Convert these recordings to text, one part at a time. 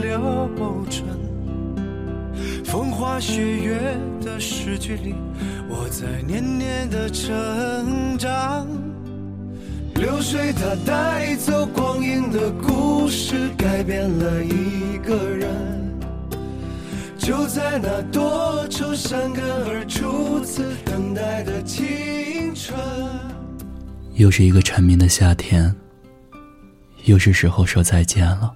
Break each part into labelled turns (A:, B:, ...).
A: 流转。风花雪月的诗句里，我在年年的成长。流水它带走光阴的故事，改变了一个人。就在那多愁善感而初次等待的青春。
B: 又是一个蝉鸣的夏天，又是时候说再见了。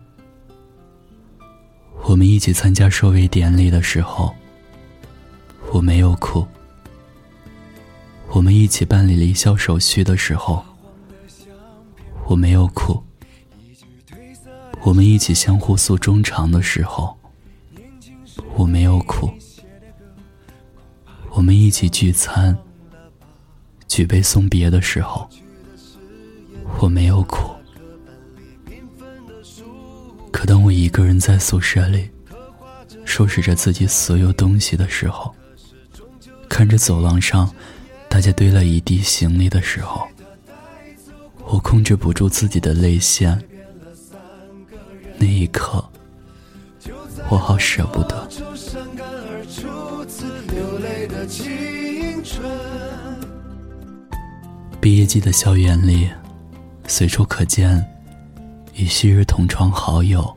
B: 我们一起参加收尾典礼的时候，我没有哭；我们一起办理离校手续的时候，我没有哭；我们一起相互诉衷肠的时候，我没有哭；我们一起聚餐、举杯送别的时候，我没有哭。可当我一个人在宿舍里，收拾着自己所有东西的时候，看着走廊上大家堆了一地行李的时候，我控制不住自己的泪腺。那一刻，我好舍不得。毕业季的校园里，随处可见与昔日同窗好友、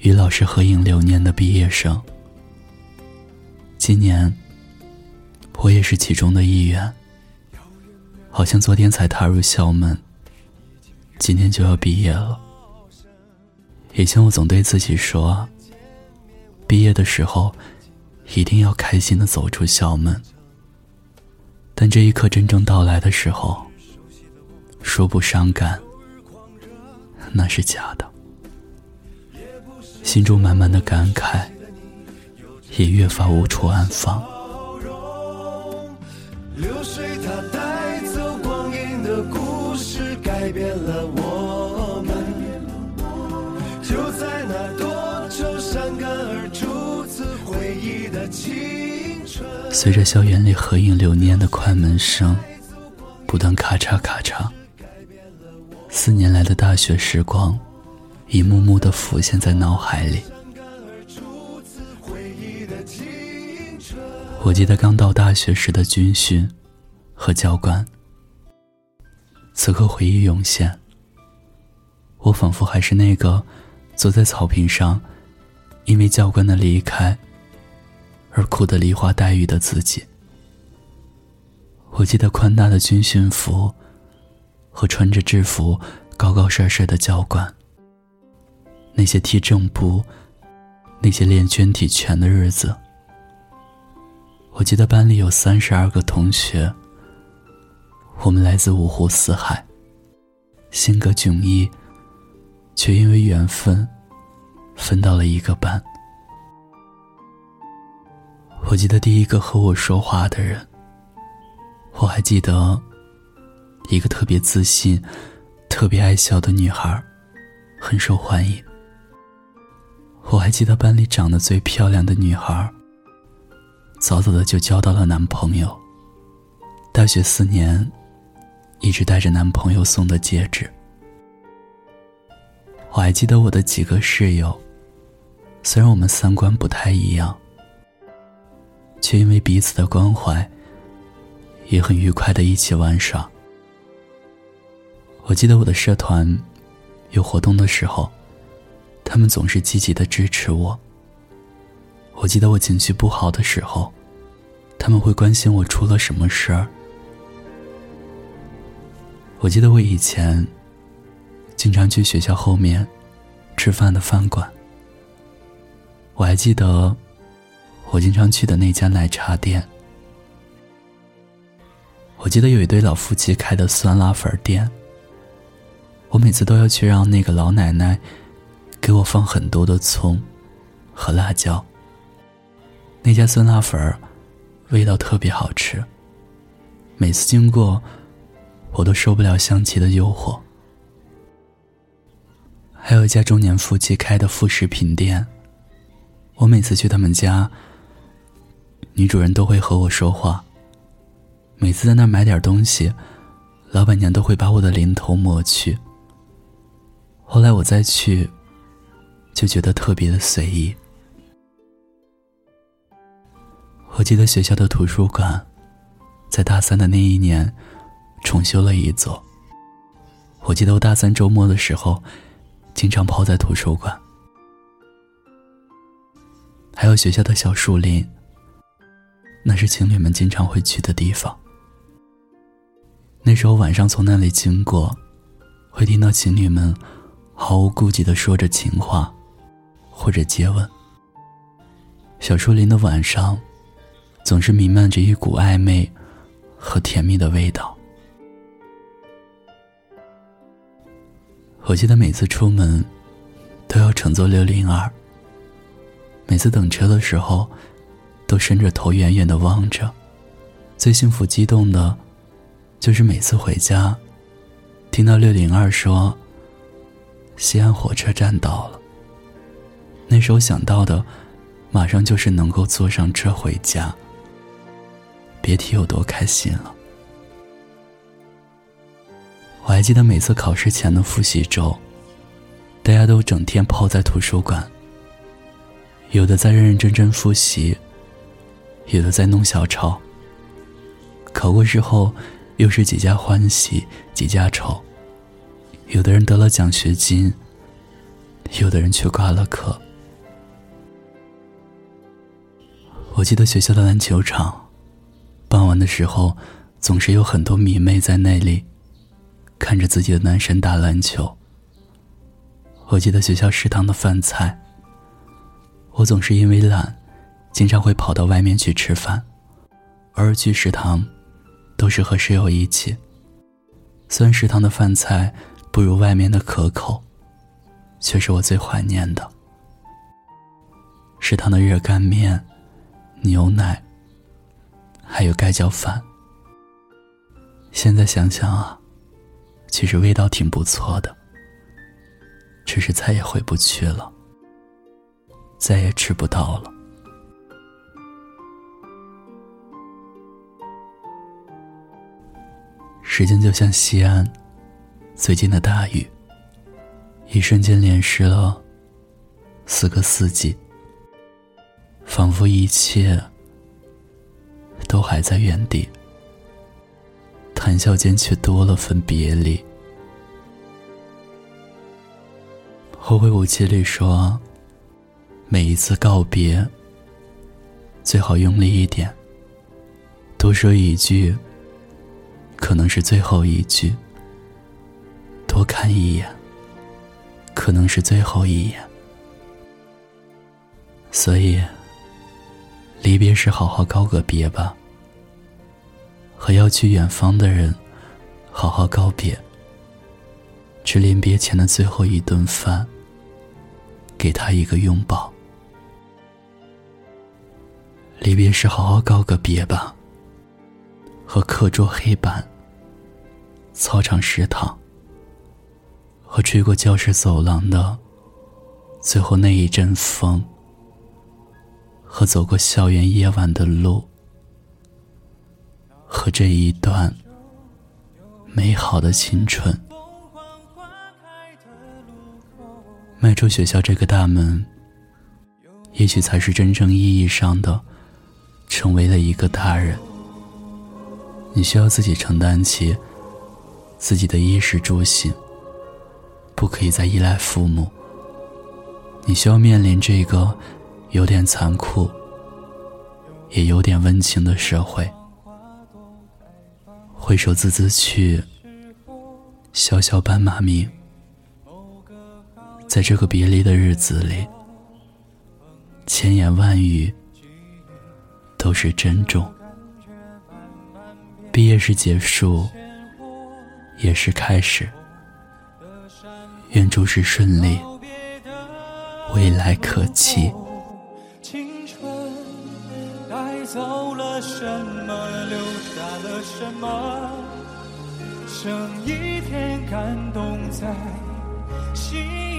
B: 与老师合影留念的毕业生。今年，我也是其中的一员。好像昨天才踏入校门，今天就要毕业了。以前我总对自己说，毕业的时候一定要开心的走出校门。但这一刻真正到来的时候，说不伤感，那是假的。心中满满的感慨，也越发无处安放。
A: 流水它带走光阴的故事，改变了我们。就在那多愁善感而初次回忆的青春。
B: 随着校园里合影留念的快门声，不断咔嚓咔嚓。四年来的大学时光，一幕幕的浮现在脑海里。我记得刚到大学时的军训和教官，此刻回忆涌现。我仿佛还是那个坐在草坪上，因为教官的离开而哭得梨花带雨的自己。我记得宽大的军训服和穿着制服、高高帅帅的教官，那些踢正步、那些练捐体拳的日子。我记得班里有三十二个同学，我们来自五湖四海，性格迥异，却因为缘分分到了一个班。我记得第一个和我说话的人，我还记得一个特别自信、特别爱笑的女孩，很受欢迎。我还记得班里长得最漂亮的女孩。早早的就交到了男朋友。大学四年，一直带着男朋友送的戒指。我还记得我的几个室友，虽然我们三观不太一样，却因为彼此的关怀，也很愉快的一起玩耍。我记得我的社团有活动的时候，他们总是积极的支持我。我记得我情绪不好的时候，他们会关心我出了什么事儿。我记得我以前经常去学校后面吃饭的饭馆。我还记得我经常去的那家奶茶店。我记得有一对老夫妻开的酸辣粉店。我每次都要去让那个老奶奶给我放很多的葱和辣椒。那家酸辣粉儿味道特别好吃，每次经过，我都受不了香气的诱惑。还有一家中年夫妻开的副食品店，我每次去他们家，女主人都会和我说话。每次在那儿买点东西，老板娘都会把我的零头抹去。后来我再去，就觉得特别的随意。我记得学校的图书馆，在大三的那一年，重修了一座。我记得我大三周末的时候，经常泡在图书馆。还有学校的小树林，那是情侣们经常会去的地方。那时候晚上从那里经过，会听到情侣们毫无顾忌的说着情话，或者接吻。小树林的晚上，总是弥漫着一股暧昧和甜蜜的味道。我记得每次出门，都要乘坐六零二。每次等车的时候，都伸着头远远的望着。最幸福激动的，就是每次回家，听到六零二说：“西安火车站到了。”那时候想到的，马上就是能够坐上车回家。别提有多开心了。我还记得每次考试前的复习周，大家都整天泡在图书馆。有的在认认真真复习，有的在弄小抄。考过之后，又是几家欢喜几家愁。有的人得了奖学金，有的人却挂了科。我记得学校的篮球场，傍晚的时候，总是有很多迷妹在那里，看着自己的男神打篮球。我记得学校食堂的饭菜。我总是因为懒，经常会跑到外面去吃饭，偶尔去食堂，都是和室友一起。虽然食堂的饭菜不如外面的可口，却是我最怀念的。食堂的热干面、牛奶，还有盖浇饭，现在想想啊，其实味道挺不错的，只是再也回不去了。再也吃不到了。时间就像西安最近的大雨，一瞬间淋湿了四个四季，仿佛一切都还在原地，谈笑间却多了份别离。后会无期里说。每一次告别，最好用力一点。多说一句，可能是最后一句；多看一眼，可能是最后一眼。所以，离别时好好告个别吧，和要去远方的人好好告别。吃临别前的最后一顿饭，给他一个拥抱。离别时，好好告个别吧。和课桌黑板、操场食堂，和吹过教室走廊的最后那一阵风，和走过校园夜晚的路，和这一段美好的青春。迈出学校这个大门，也许才是真正意义上的。成为了一个大人，你需要自己承担起自己的衣食住行，不可以再依赖父母。你需要面临这个有点残酷，也有点温情的社会。挥手自自去，萧萧斑马鸣。在这个别离的日子里，千言万语。都是珍重。毕业是结束，也是开始。愿诸事顺利，未来可期。
A: 青春带走了什么，留下了什么？剩一片感动在心。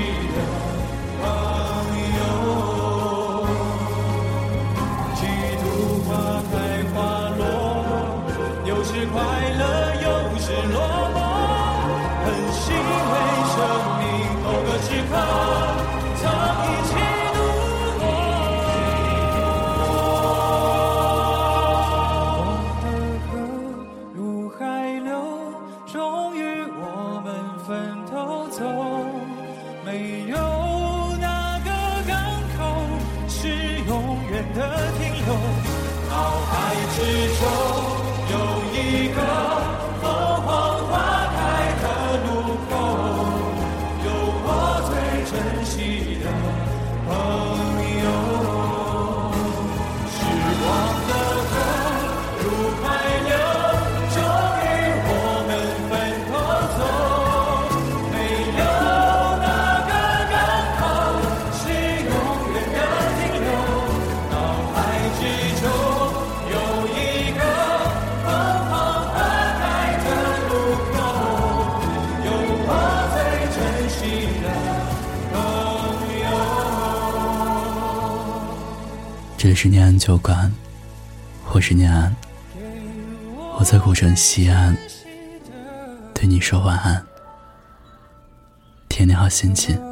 A: freedom. control.
B: 这里是念安酒馆，我是念安，我在古城西安，对你说晚安，天天好心情。